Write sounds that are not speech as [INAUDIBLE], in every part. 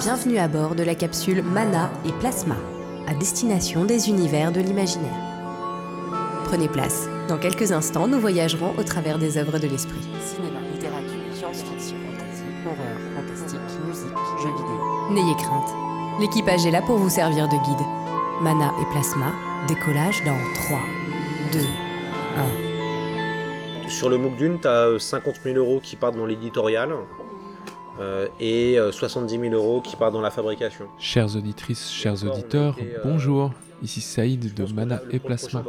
Bienvenue à bord de la capsule Mana et Plasma, à destination des univers de l'imaginaire. Prenez place. Dans quelques instants, nous voyagerons au travers des œuvres de l'esprit. Cinéma, littérature, science-fiction, fantasy, horreur, fantastique, musique, jeux vidéo. N'ayez crainte. L'équipage est là pour vous servir de guide. Mana et Plasma, décollage dans 3, 2, 1. Sur le MOOC Dune, tu as 50 000 euros qui partent dans l'éditorial euh, et euh, 70 000 euros qui partent dans la fabrication. Chères auditrices, chers auditeurs, bonjour. Ici Saïd de Mana et Plasma.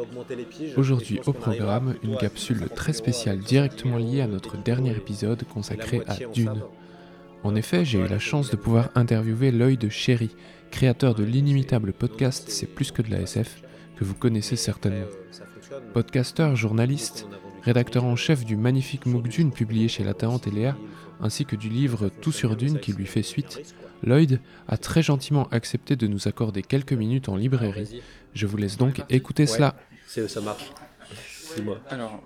Aujourd'hui au programme, une capsule très spéciale directement liée à notre dernier épisode consacré à Dune. En effet, j'ai eu la chance de pouvoir interviewer l'œil de Chéri, créateur de l'inimitable podcast C'est plus que de la SF, que vous connaissez certainement. Podcasteur, journaliste, rédacteur en chef du magnifique MOOC Dune publié chez La Talente et Léa, ainsi que du livre Tout sur Dune qui lui fait suite, Lloyd a très gentiment accepté de nous accorder quelques minutes en librairie. Je vous laisse donc écouter cela. C'est ça marche. Dis-moi. Alors,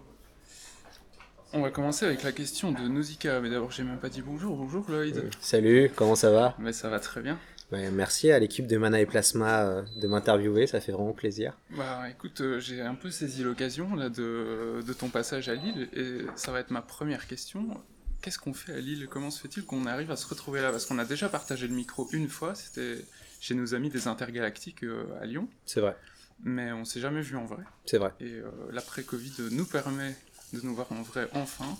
on va commencer avec la question de Nausicaa. Mais d'abord, j'ai même pas dit bonjour. Bonjour Lloyd. Salut, comment ça va? Mais ça va très bien. Ouais, Merci à l'équipe de Mana et Plasma euh, de m'interviewer, ça fait vraiment plaisir. Bah écoute, euh, j'ai un peu saisi l'occasion là de, de ton passage à Lille et ça va être ma première question. Qu'est-ce qu'on fait à Lille? Comment se fait-il qu'on arrive à se retrouver là? Parce qu'on a déjà partagé le micro une fois, c'était chez nos amis des Intergalactiques euh, à Lyon, C'est vrai, mais on s'est jamais vu en vrai. c'est vrai. Et euh, l'après-Covid nous permet de nous voir en vrai enfin,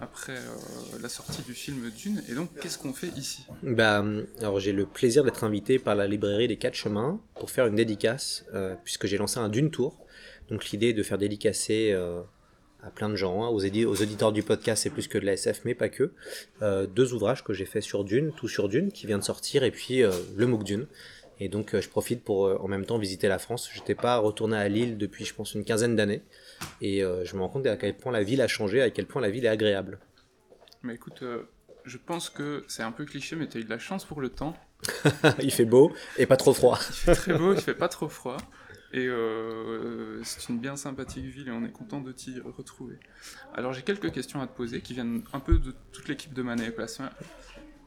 après euh, la sortie du film Dune. Et donc, qu'est-ce qu'on fait ici? Bah, alors j'ai le plaisir d'être invité par la librairie des Quatre Chemins pour faire une dédicace, euh, puisque j'ai lancé un Dune Tour. Donc l'idée est de faire dédicacer euh, à plein de gens, hein, aux, aux auditeurs du podcast, c'est plus que de la SF, mais pas que. Deux ouvrages que j'ai fait sur Dune, tout sur Dune, qui vient de sortir, et puis le MOOC Dune. Et donc euh, je profite pour euh, en même temps visiter la France. J'étais pas retourné à Lille depuis, je pense, une quinzaine d'années, et euh, je me rends compte à quel point la ville a changé, à quel point la ville est agréable. Mais écoute, je pense que c'est un peu cliché, mais tu as eu de la chance pour le temps. [LAUGHS] Il fait beau et pas trop froid. Il fait très beau, il fait pas trop froid. Et euh, c'est une bien sympathique ville et on est content de t'y retrouver. Alors j'ai quelques questions à te poser qui viennent un peu de toute l'équipe de Manet et Plasma.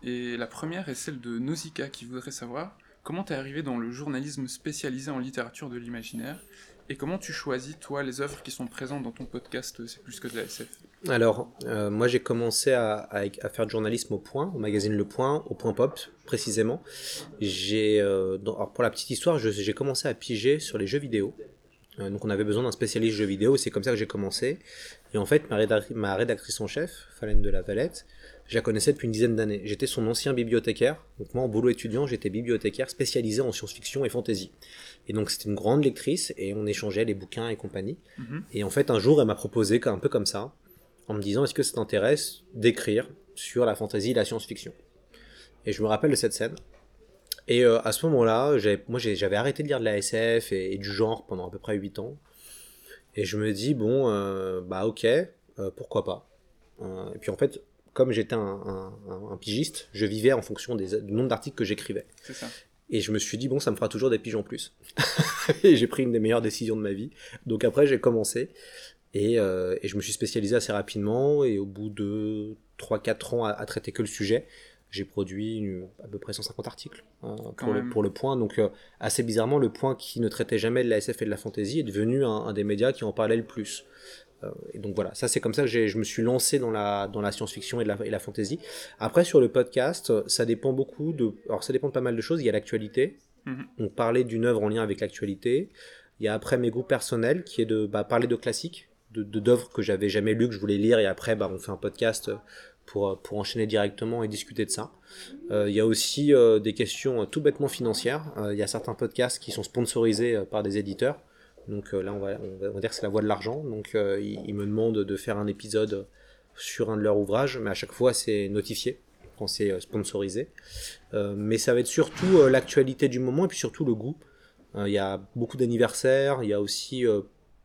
Et la première est celle de Nausicaa qui voudrait savoir comment t'es arrivé dans le journalisme spécialisé en littérature de l'imaginaire et comment tu choisis toi les œuvres qui sont présentes dans ton podcast C'est plus que de la SF. Alors, euh, moi j'ai commencé à, faire du journalisme au Point, au magazine Le Point, au Point Pop précisément. J'ai, euh, pour la petite histoire, j'ai commencé à piger sur les jeux vidéo. Euh, donc on avait besoin d'un spécialiste jeux vidéo, c'est comme ça que j'ai commencé. Et en fait, ma, ma rédactrice en chef, Falène de la Valette, je la connaissais depuis une dizaine d'années. J'étais son ancien bibliothécaire. Donc moi, en boulot étudiant, j'étais bibliothécaire spécialisé en science-fiction et fantasy. Et donc c'était une grande lectrice, et on échangeait les bouquins et compagnie. Mhm. Et en fait, un jour, elle m'a proposé, un peu comme ça, en me disant est-ce que ça t'intéresse d'écrire sur la fantasy et la science-fiction? Et je me rappelle de cette scène. Et euh, à ce moment-là, moi j'avais arrêté de lire de la SF et, et du genre pendant à peu près 8 ans. Et je me dis, bon, euh, bah ok, euh, pourquoi pas. Et puis en fait, comme j'étais un, un- un- un pigiste, je vivais en fonction des, du nombre d'articles que j'écrivais. C'est ça. Et je me suis dit, bon, ça me fera toujours des piges en plus. [LAUGHS] et j'ai pris une des meilleures décisions de ma vie. Donc après, j'ai commencé. Et, euh, et je me suis spécialisé assez rapidement. Et au bout de 3-4 ans à, à traiter que le sujet, j'ai produit une- à peu près 150 articles euh, pour, le, même. pour le point. Donc euh, assez bizarrement, le point qui ne traitait jamais de la SF et de la fantasy est devenu un, un des médias qui en parlait le plus. Euh, et donc voilà, ça c'est comme ça que je me suis lancé dans la, dans la science-fiction et, et la fantasy. Après sur le podcast, ça dépend beaucoup de... Alors ça dépend de pas mal de choses. Il y a l'actualité, Mhm. donc parler d'une œuvre en lien avec l'actualité. Il y a après mes goûts personnels qui est de bah, parler de classiques, de de- d'œuvres que j'avais jamais lues, que je voulais lire et après bah, on fait un podcast pour, pour enchaîner directement et discuter de ça. Euh, il y a aussi euh, des questions euh, tout bêtement financières. Il y a certains podcasts qui sont sponsorisés par des éditeurs. Donc là on va, on va, dire que c'est la voie de l'argent. Donc ils, me demandent de faire un épisode sur un de leurs ouvrages, mais à chaque fois c'est notifié quand c'est sponsorisé. Mais ça va être surtout l'actualité du moment et puis surtout le goût. Il y a beaucoup d'anniversaires, il y a aussi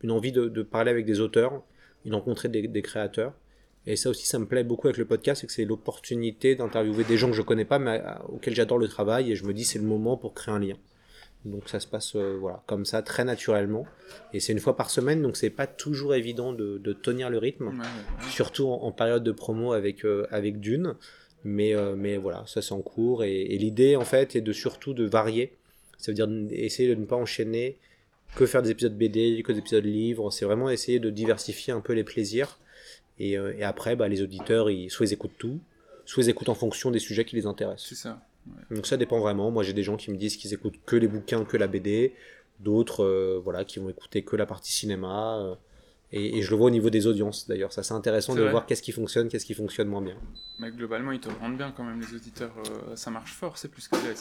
une envie de, parler avec des auteurs, de rencontrer des créateurs. Et ça aussi, ça me plaît beaucoup avec le podcast, c'est que c'est l'opportunité d'interviewer des gens que je connais pas, mais euh, auxquels j'adore le travail, et je me dis c'est le moment pour créer un lien. Donc ça se passe euh, voilà comme ça très naturellement, et c'est une fois par semaine, donc c'est pas toujours évident de, de tenir le rythme Ouais, ouais, ouais. surtout en, en période de promo avec, euh, avec Dune. Mais, mais voilà, ça c'est en cours. Et, l'idée, en fait, est de surtout de varier. Ça veut dire essayer de ne pas enchaîner que faire des épisodes BD, que des épisodes livres. C'est vraiment essayer de diversifier un peu les plaisirs. Et, et après, bah, les auditeurs, ils, soit ils écoutent tout, soit ils écoutent en fonction des sujets qui les intéressent. C'est ça. Donc ça dépend vraiment. Moi, j'ai des gens qui me disent qu'ils écoutent que les bouquins, que la BD. D'autres, euh, voilà, qui vont écouter que la partie cinéma. Euh, et, je le vois au niveau des audiences d'ailleurs. Ça, c'est intéressant de voir qu'est-ce qui fonctionne, qu'est-ce qui fonctionne moins bien. Mais globalement, ils te rendent bien quand même, les auditeurs. Euh, ça marche fort, c'est plus que la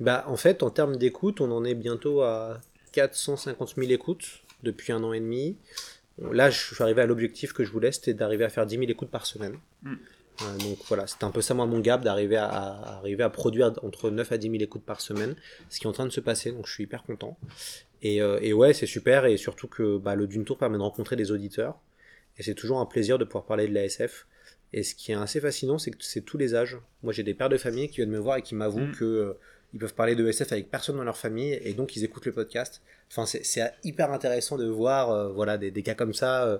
Bah, en fait, en termes d'écoute, on en est bientôt à 450 000 écoutes depuis un an et demi. Là, je suis arrivé à l'objectif que je voulais, c'était d'arriver à faire 10 000 écoutes par semaine. Mm. Euh, donc voilà, c'était un peu ça moi mon gap d'arriver à, arriver à produire entre 9 à 10 000 écoutes par semaine, ce qui est en train de se passer, donc je suis hyper content. Et, euh, et ouais, c'est super, et surtout que bah, le Dune Tour permet de rencontrer des auditeurs, et c'est toujours un plaisir de pouvoir parler de la SF. Et ce qui est assez fascinant, c'est que c'est tous les âges. Moi j'ai des pères de famille qui viennent me voir et qui m'avouent qu'ils mm. que euh, ils peuvent parler de SF avec personne dans leur famille, et donc ils écoutent le podcast. Enfin, c'est hyper intéressant de voir voilà, des, des, cas comme ça,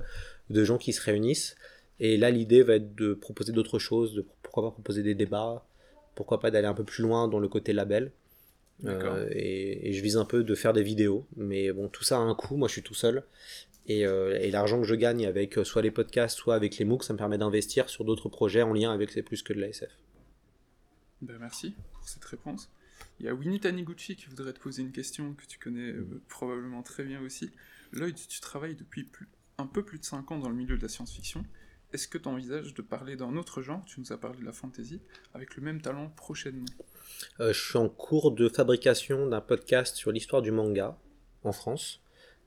de gens qui se réunissent. Et là, l'idée va être de proposer d'autres choses, de pourquoi pas proposer des débats, pourquoi pas d'aller un peu plus loin dans le côté label. Euh, et, je vise un peu de faire des vidéos, mais bon, tout ça a un coût. Moi, je suis tout seul, et, euh, et l'argent que je gagne avec euh, soit les podcasts, soit avec les MOOC, ça me permet d'investir sur d'autres projets en lien avec C'est plus que de l'ASF. Ben merci pour cette réponse. Il y a Winnie Taniguchi qui voudrait te poser une question que tu connais probablement très bien aussi. Lloyd, tu travailles depuis un peu plus de 5 ans dans le milieu de la science-fiction. Est-ce que tu envisages de parler d'un autre genre? Tu nous as parlé de la fantasy, avec le même talent prochainement. Euh, je suis en cours de fabrication d'un podcast sur l'histoire du manga en France,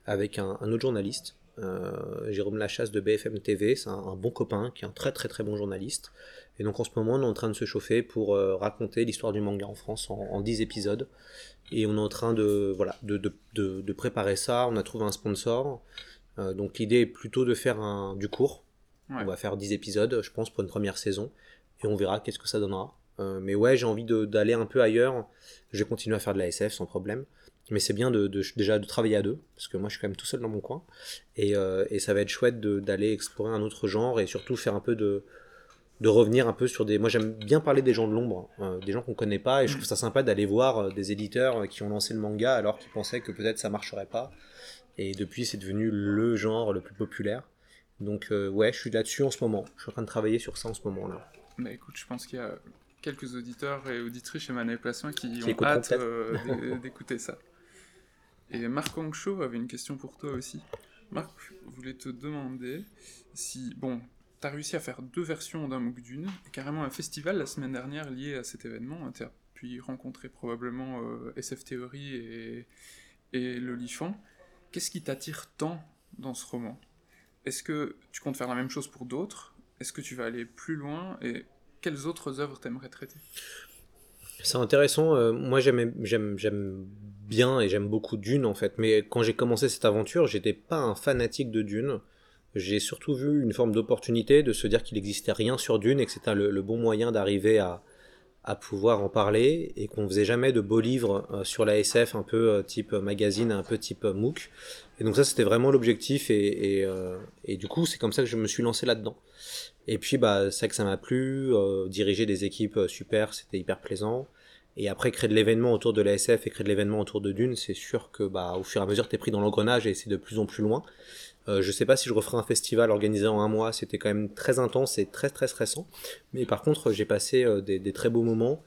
avec un, autre journaliste, euh, Jérôme Lachasse de BFM TV. C'est un, bon copain qui est un très très très bon journaliste. Et donc en ce moment, on est en train de se chauffer pour euh, raconter l'histoire du manga en France en, 10 épisodes. Et on est en train de, voilà, de, de, de, préparer ça. On a trouvé un sponsor. donc l'idée est plutôt de faire un, du cours on va faire 10 épisodes, je pense, pour une première saison. Et on verra qu'est-ce que ça donnera. Euh, mais ouais, j'ai envie d'aller un peu ailleurs. Je vais continuer à faire de la SF sans problème. Mais c'est bien de, déjà de travailler à deux, parce que moi je suis quand même tout seul dans mon coin. Et, euh, ça va être chouette d'aller explorer un autre genre et surtout faire un peu de, de revenir un peu sur des. Moi j'aime bien parler des gens de l'ombre, hein, des gens qu'on connaît pas, et je trouve ça sympa d'aller voir euh, des éditeurs qui ont lancé le manga alors qu'ils pensaient que peut-être ça marcherait pas. Et depuis c'est devenu le genre le plus populaire. Donc euh, ouais, je suis là-dessus en ce moment. Je suis en train de travailler sur ça en ce moment-là. Bah écoute, je pense qu'il y a quelques auditeurs et auditrices chez Manet Placement qui, ont hâte euh, d'écouter ça. [LAUGHS] Et Marc Hongcho avait une question pour toi aussi. Marc voulait te demander si, bon, tu as réussi à faire deux versions d'un MOOC d'une, et carrément un festival la semaine dernière lié à cet événement. Tu as pu rencontrer probablement euh, SF Theory et, et l'Olifant. Qu'est-ce qui t'attire tant dans ce roman? Est-ce que tu comptes faire la même chose pour d'autres? Est-ce que tu vas aller plus loin? Et quelles autres œuvres t'aimerais traiter? C'est intéressant. Euh, moi, j'aime bien et j'aime beaucoup Dune en fait. Mais quand j'ai commencé cette aventure, j'étais pas un fanatique de Dune. J'ai surtout vu une forme d'opportunité de se dire qu'il n'existait rien sur Dune et que c'était le, bon moyen d'arriver à, à pouvoir en parler et qu'on faisait jamais de beaux livres euh, sur la SF un peu euh, type magazine, un peu type MOOC. Et donc ça c'était vraiment l'objectif et, et, euh, du coup c'est comme ça que je me suis lancé là-dedans. Et puis bah c'est que ça m'a plu, diriger des équipes super, c'était hyper plaisant. Et après créer de l'événement autour de la SF et créer de l'événement autour de Dune, c'est sûr que bah au fur et à mesure t'es pris dans l'engrenage et c'est de plus en plus loin. Euh, je sais pas si je referai un festival organisé en un mois, c'était quand même très intense et très très stressant. Mais par contre, j'ai passé euh, des, très beaux moments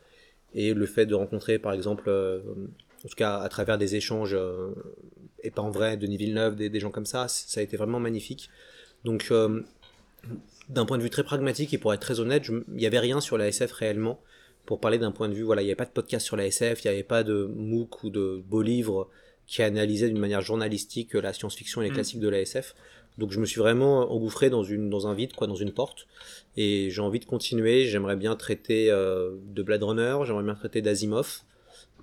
et le fait de rencontrer par exemple, euh, en tout cas à travers des échanges, et pas en vrai, Denis Villeneuve, des, des, gens comme ça, ça a été vraiment magnifique. Donc d'un point de vue très pragmatique et pour être très honnête, il n'y avait rien sur la SF réellement. Pour parler d'un point de vue, voilà, il n'y avait pas de podcast sur la SF, il n'y avait pas de MOOC ou de beaux livres qui analysait d'une manière journalistique la science-fiction et les mm. classiques de la SF. Donc je me suis vraiment engouffré dans, une, dans un vide, quoi, dans une porte. Et j'ai envie de continuer. J'aimerais bien traiter euh, de Blade Runner, j'aimerais bien traiter d'Asimov.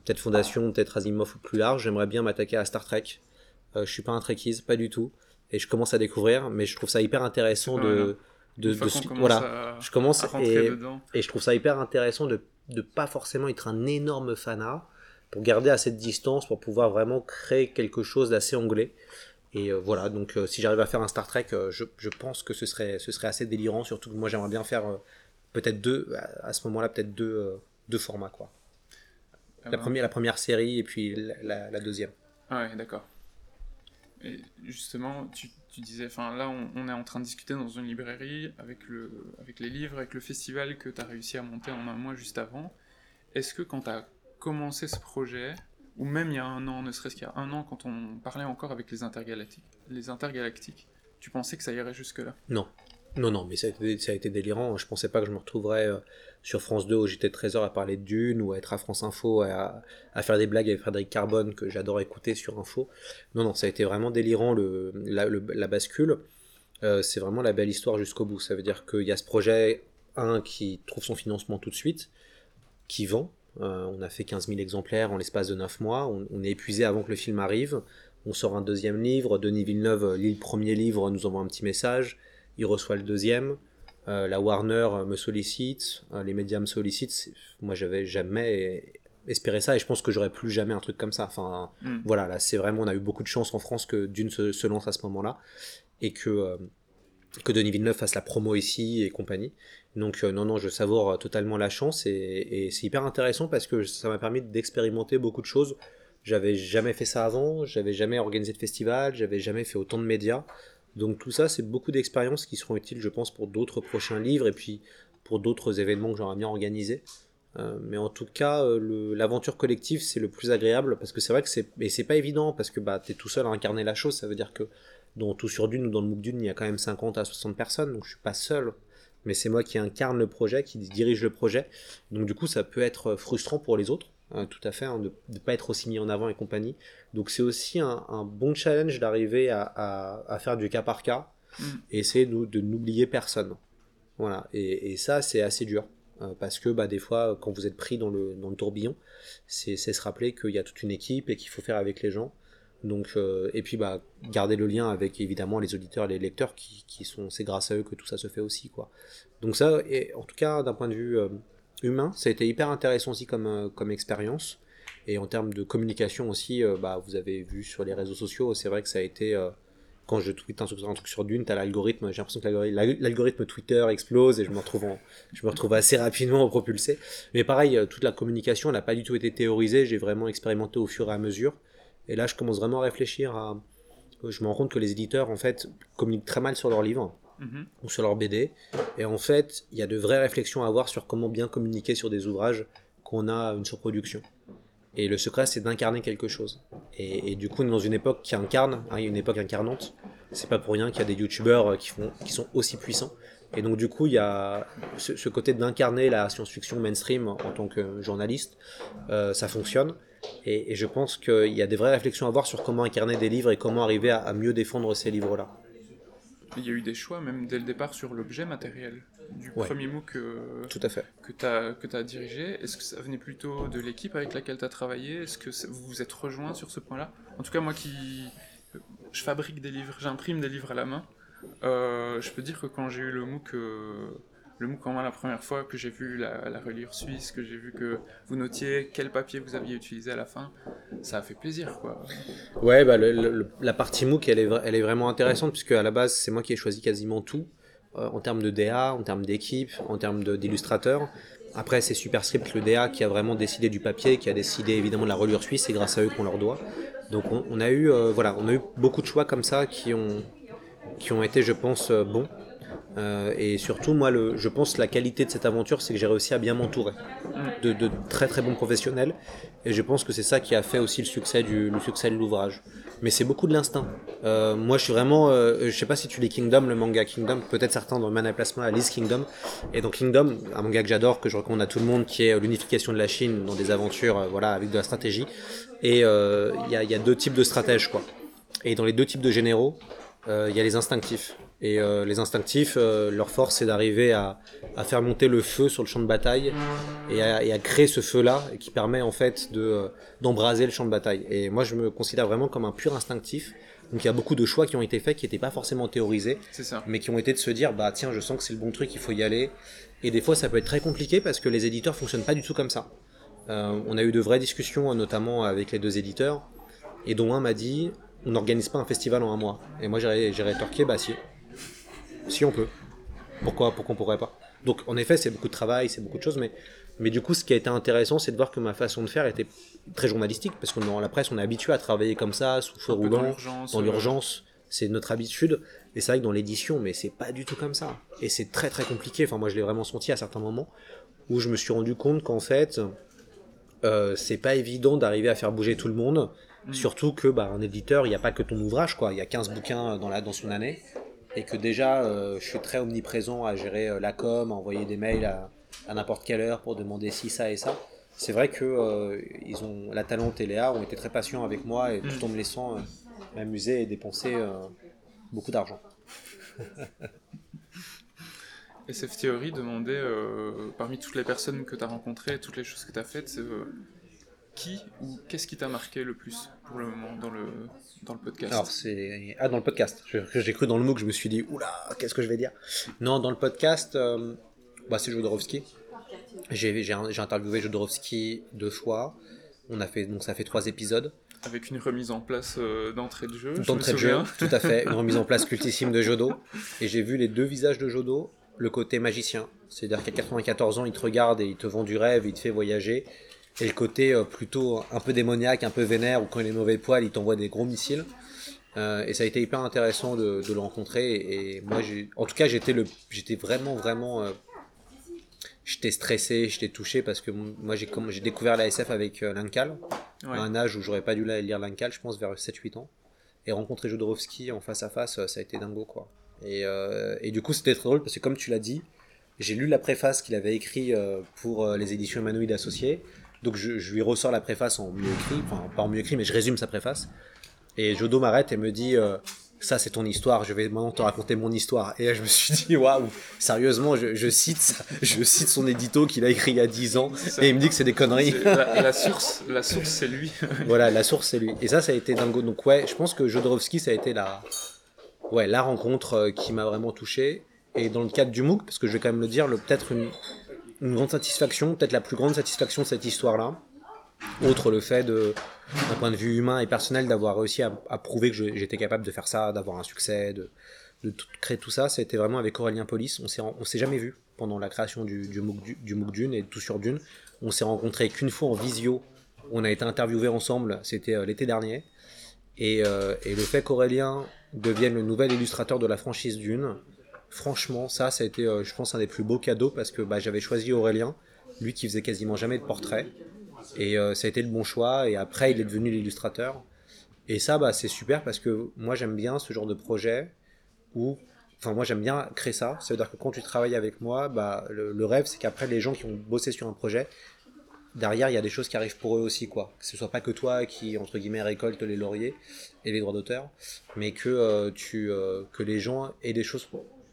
Peut-être Fondation, peut-être Asimov ou plus large. J'aimerais bien m'attaquer à Star Trek. Euh, je suis pas un Trekkies, pas du tout. Et je commence à découvrir, mais je trouve ça hyper intéressant de... de, voilà, je commence et, et, je trouve ça hyper intéressant de ne pas forcément être un énorme fanat, pour garder à cette distance, pour pouvoir vraiment créer quelque chose d'assez anglais. Et euh, voilà, donc euh, si j'arrive à faire un Star Trek, euh, je, je, pense que ce serait, ce serait assez délirant, surtout que moi j'aimerais bien faire peut-être deux, à ce moment-là, peut-être deux, deux formats, quoi. Ah La ben. première, la première série et puis la, la- la deuxième. Ah ouais, d'accord. Et justement, tu, tu disais, enfin là, on, on est en train de discuter dans une librairie avec, le, avec les livres, avec le festival que tu as réussi à monter en un mois juste avant. Est-ce que quand tu as commencé ce projet, ou même il y a un an, ne serait-ce qu'il y a un an, quand on parlait encore avec les intergalactiques, les intergalactiques, tu pensais que ça irait jusque-là? Non. Non, non, mais ça a, été, délirant. Je pensais pas que je me retrouverais euh, sur France 2 au JT Trésor à parler de Dune ou à être à France Info à, à faire des blagues avec Frédéric Carbone que j'adore écouter sur Info. Non, non, ça a été vraiment délirant le- la bascule. Euh, c'est vraiment la belle histoire jusqu'au bout. Ça veut dire qu'il y a ce projet, un, qui trouve son financement tout de suite, qui vend. Euh, on a fait 15 000 exemplaires en l'espace de 9 mois. On, on est épuisé avant que le film arrive. On sort un deuxième livre. Denis Villeneuve lit le premier livre, nous envoie un petit message. Il reçoit le deuxième. Euh, la Warner me sollicite. euh, les médias me sollicitent. Moi, j'avais jamais espéré ça et je pense que j'aurais plus jamais un truc comme ça. Enfin, Hmm. voilà, là, c'est vraiment, on a eu beaucoup de chance en France que Dune se, se lance à ce moment-là et que, que Denis Villeneuve fasse la promo ici et compagnie. Donc, euh, non, non, je savoure euh, totalement la chance et, et c'est hyper intéressant parce que ça m'a permis d'expérimenter beaucoup de choses. J'avais jamais fait ça avant, j'avais jamais organisé de festival, j'avais jamais fait autant de médias. Donc, tout ça, c'est beaucoup d'expériences qui seront utiles, je pense, pour d'autres prochains livres et puis pour d'autres événements que j'aurais bien organisés. Euh, mais en tout cas, l'aventure collective, c'est le plus agréable parce que c'est vrai que c'est et c'est pas évident parce que bah t'es tout seul à incarner la chose. Ça veut dire que dans tout sur Dune ou dans le MOOC Dune, il y a quand même 50 à 60 personnes, donc je suis pas seul. Mais c'est moi qui incarne le projet, qui dirige le projet. Donc du coup, ça peut être frustrant pour les autres, euh, tout à fait, hein, de ne pas être aussi mis en avant et compagnie. Donc c'est aussi un, un bon challenge d'arriver à, à- à faire du cas par cas Mm. et essayer de, de n'oublier personne. Voilà, et, et ça c'est assez dur. euh, Parce que bah, des fois, quand vous êtes pris dans le, dans le tourbillon, c'est se rappeler qu'il y a toute une équipe et qu'il faut faire avec les gens. Donc, euh, et puis bah, garder le lien avec évidemment les auditeurs et les lecteurs qui, qui sont, c'est grâce à eux que tout ça se fait aussi. Quoi. Donc ça, et en tout cas d'un point de vue euh, humain, ça a été hyper intéressant aussi comme, euh, comme expérience. Et en termes de communication aussi, bah, vous avez vu sur les réseaux sociaux, c'est vrai que ça a été... quand je tweete un truc, un truc sur Dune, t'as l'algorithme, j'ai l'impression que l'algorithme Twitter explose et je me retrouve, je me retrouve assez rapidement propulsé. Mais pareil, toute la communication, n'a pas du tout été théorisée, j'ai vraiment expérimenté au fur et à mesure. Et là, je commence vraiment à réfléchir à... Je me rends compte que les éditeurs, en fait, communiquent très mal sur leurs livres Mhm. ou sur leur BD. Et en fait, il y a de vraies réflexions à avoir sur comment bien communiquer sur des ouvrages qu'on a une surproduction. Et le secret, c'est d'incarner quelque chose. Et, et du coup, on est dans une époque qui incarne, hein, une époque incarnante. C'est pas pour rien qu'il y a des youtubeurs euh, qui, font, qui sont aussi puissants. Et donc, du coup, il y a ce, ce côté d'incarner la science-fiction mainstream en tant que journaliste. euh, ça fonctionne. Et, et je pense qu'il y a des vraies réflexions à avoir sur comment incarner des livres et comment arriver à, à mieux défendre ces livres-là. Il y a eu des choix, même dès le départ, sur l'objet matériel du Ouais. premier MOOC que, Tout à fait. que tu as, que as dirigé. Est-ce que ça venait plutôt de l'équipe avec laquelle tu as travaillé? Est-ce que vous vous êtes rejoints sur ce point-là? En tout cas, moi qui. Je fabrique des livres, j'imprime des livres à la main. Euh, je peux dire que quand j'ai eu le MOOC, euh, le main la première fois, que j'ai vu la, reliure suisse, que j'ai vu que vous notiez quel papier vous aviez utilisé à la fin, ça a fait plaisir, quoi. Ouais, bah, la partie MOOC, elle est, elle est vraiment intéressante puisque à la base, c'est moi qui ai choisi quasiment tout euh, en termes de DA, en termes d'équipe, en termes d'illustrateurs. Après, c'est Superscript, le DA, qui a vraiment décidé du papier, qui a décidé évidemment de la reliure suisse, c'est grâce à eux qu'on leur doit. Donc, on, on a eu, euh, voilà, on a eu beaucoup de choix comme ça qui ont, qui ont été, je pense, euh, bons. Euh, et surtout, moi, le, je pense la qualité de cette aventure, c'est que j'ai réussi à bien m'entourer de, de très très bons professionnels. Et je pense que c'est ça qui a fait aussi le succès, du, le succès de l'ouvrage. Mais c'est beaucoup de l'instinct. Euh, moi, je suis vraiment. euh, je sais pas si tu lis Kingdom, le manga Kingdom. Peut-être certains dans Mana Plasma lisent Kingdom. Et dans Kingdom, un manga que j'adore, que je recommande à tout le monde, qui est l'unification de la Chine dans des aventures, voilà, avec de la stratégie. Et il y, a, il y a deux types de stratèges, quoi. Et dans les deux types de généraux, il y a les instinctifs. Et euh, les instinctifs, euh, leur force, c'est d'arriver à, à faire monter le feu sur le champ de bataille et à, et à créer ce feu-là qui permet en fait de euh, d'embraser le champ de bataille. Et moi, je me considère vraiment comme un pur instinctif. Donc il y a beaucoup de choix qui ont été faits qui n'étaient pas forcément théorisés, ça. mais qui ont été de se dire bah tiens, je sens que c'est le bon truc, il faut y aller. Et des fois, ça peut être très compliqué parce que les éditeurs fonctionnent pas du tout comme ça. Euh, on a eu de vraies discussions, notamment avec les deux éditeurs, et dont un m'a dit on n'organise pas un festival en un mois. Et moi, j'ai rétorqué bah si, si on peut. Pourquoi, pourquoi on pourrait pas? Donc en effet, c'est beaucoup de travail, c'est beaucoup de choses, mais, mais du coup, ce qui a été intéressant, c'est de voir que ma façon de faire était très journalistique, parce que dans la presse, on est habitué à travailler comme ça, sous feu roulant, dans l'urgence, c'est notre habitude. Et c'est vrai que dans l'édition, mais c'est pas du tout comme ça. Et c'est très très compliqué. Enfin, moi, je l'ai vraiment senti à certains moments où je me suis rendu compte qu'en fait, euh, c'est pas évident d'arriver à faire bouger tout le monde. Mm. Surtout que bah, un éditeur, il n'y a pas que ton ouvrage, quoi. Il y a 15 bouquins dans, la, dans son année. Et que déjà, euh, je suis très omniprésent à gérer euh, la com, à envoyer des mails à, à n'importe quelle heure pour demander si ça et ça. C'est vrai que ils ont, la Talente et Léa ont été très patients avec moi et tout mm. en me laissant m'amuser et dépenser beaucoup d'argent. SF Theory demandait, euh, parmi toutes les personnes que tu as rencontrées, toutes les choses que tu as faites, euh, qui ou qu'est-ce qui t'a marqué le plus? Pour le moment dans le, dans le podcast Alors, c'est. Ah, dans le podcast. J'ai cru dans le mot que je me suis dit, oula, qu'est-ce que je vais dire? Non, dans le podcast, euh, bah, c'est Jodorowsky. J'ai interviewé Jodorowsky deux fois. On a fait, donc ça fait trois épisodes. Avec une remise en place euh, d'entrée de jeu. D'entrée de jeu, tout à fait. Une remise en place [LAUGHS] cultissime de Jodo. Et j'ai vu les deux visages de Jodo. Le côté magicien, c'est-à-dire qu'à 94 ans, il te regarde et il te vend du rêve, il te fait voyager. Et le côté euh, plutôt un peu démoniaque, un peu vénère, ou quand il est mauvais poil, il t'envoie des gros missiles. Euh, et ça a été hyper intéressant de, le rencontrer. Et, moi, en tout cas, j'étais le, j'étais vraiment, vraiment j'étais stressé, j'étais touché parce que moi j'ai j'ai découvert la SF avec euh, Lankal, à un âge où j'aurais pas dû lire Lankal, je pense vers 7-8 ans. Et rencontrer Jodorowsky en face à face, euh, ça a été dingo quoi. Et, euh, et du coup c'était très drôle parce que comme tu l'as dit, j'ai lu la préface qu'il avait écrit pour les éditions Humanoïdes Associées. Donc je, je, lui ressors la préface en mieux écrit, enfin pas en mieux écrit, mais je résume sa préface. Et Jodo m'arrête et me dit ça c'est ton histoire, je vais maintenant te raconter mon histoire. Et là, je me suis dit, waouh, sérieusement, je, cite, je cite son édito qu'il a écrit il y a 10 ans, et il me dit que c'est des conneries. La, source, la source c'est lui. [LAUGHS] voilà, la source c'est lui. Et ça, ça a été dingo. Donc ouais, je pense que Jodorowsky, ça a été la, ouais, la rencontre euh, qui m'a vraiment touché. Et dans le cadre du MOOC, parce que je vais quand même le dire, peut-être une, une grande satisfaction, peut-être la plus grande satisfaction de cette histoire-là, autre le fait d'un point de vue humain et personnel, d'avoir réussi à, prouver que j'étais capable de faire ça, d'avoir un succès, de, de créer tout ça, été vraiment avec Aurélien Polis. On s'est, s'est jamais vu pendant la création du, du, MOOC, du, MOOC Dune et tout sur Dune. On s'est rencontré qu'une fois en visio. On a été interviewés ensemble, c'était euh, l'été dernier. Et, euh, et, le fait qu'Aurélien devienne le nouvel illustrateur de la franchise Dune, franchement, ça, ça a été, euh, je pense, un des plus beaux cadeaux parce que bah, j'avais choisi Aurélien, lui qui faisait quasiment jamais de portraits. Et euh, ça a été le bon choix. Et après, il est devenu l'illustrateur. Et ça, bah, c'est super parce que moi, j'aime bien ce genre de projet où. Enfin, moi, j'aime bien créer ça. Ça veut dire que quand tu travailles avec moi, bah, le, rêve, c'est qu'après, les gens qui ont bossé sur un projet, derrière, il y a des choses qui arrivent pour eux aussi, quoi. Que ce soit pas que toi qui, entre guillemets, récolte les lauriers et les droits d'auteur, mais que, euh, tu, que les gens aient des choses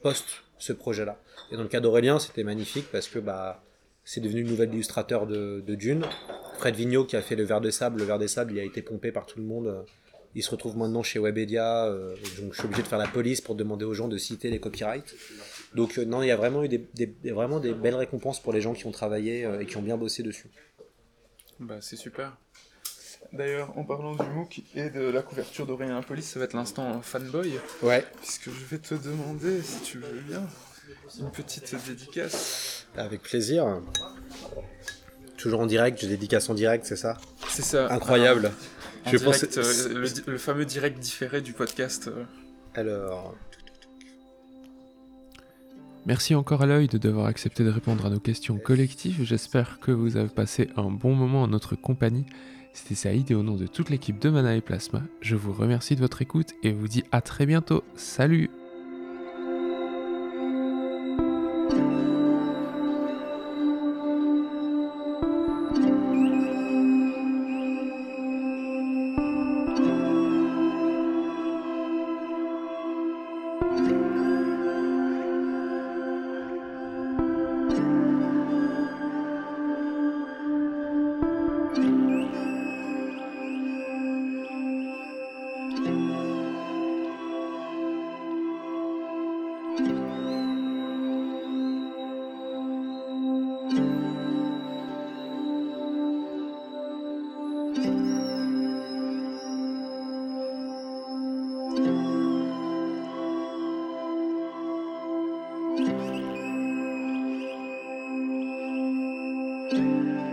post ce projet-là. Et dans le cas d'Aurélien, c'était magnifique parce que, bah, c'est devenu le nouvel illustrateur de, Dune. Fred Vigneault qui a fait le verre de sable, le verre de sable il a été pompé par tout le monde. Il se retrouve maintenant chez Webedia, euh, donc je suis obligé de faire la police pour demander aux gens de citer les copyrights. Donc euh, non, il y a vraiment eu des, vraiment des belles récompenses pour les gens qui ont travaillé euh, et qui ont bien bossé dessus. Bah c'est super. D'ailleurs, en parlant du MOOC et de la couverture d'Aurélien Police, ça va être l'instant fanboy. Ouais. Puisque je vais te demander, si tu veux bien, une petite dédicace. Avec plaisir. Toujours en direct, je dédicace en direct, c'est ça? C'est ça. Incroyable. je pense euh, le, fameux direct différé du podcast. Euh. Alors. Merci encore à l'œil de devoir accepté de répondre à nos questions collectives. J'espère que vous avez passé un bon moment en notre compagnie. C'était Saïd et au nom de toute l'équipe de Mana et Plasma, je vous remercie de votre écoute et vous dis à très bientôt. Salut Música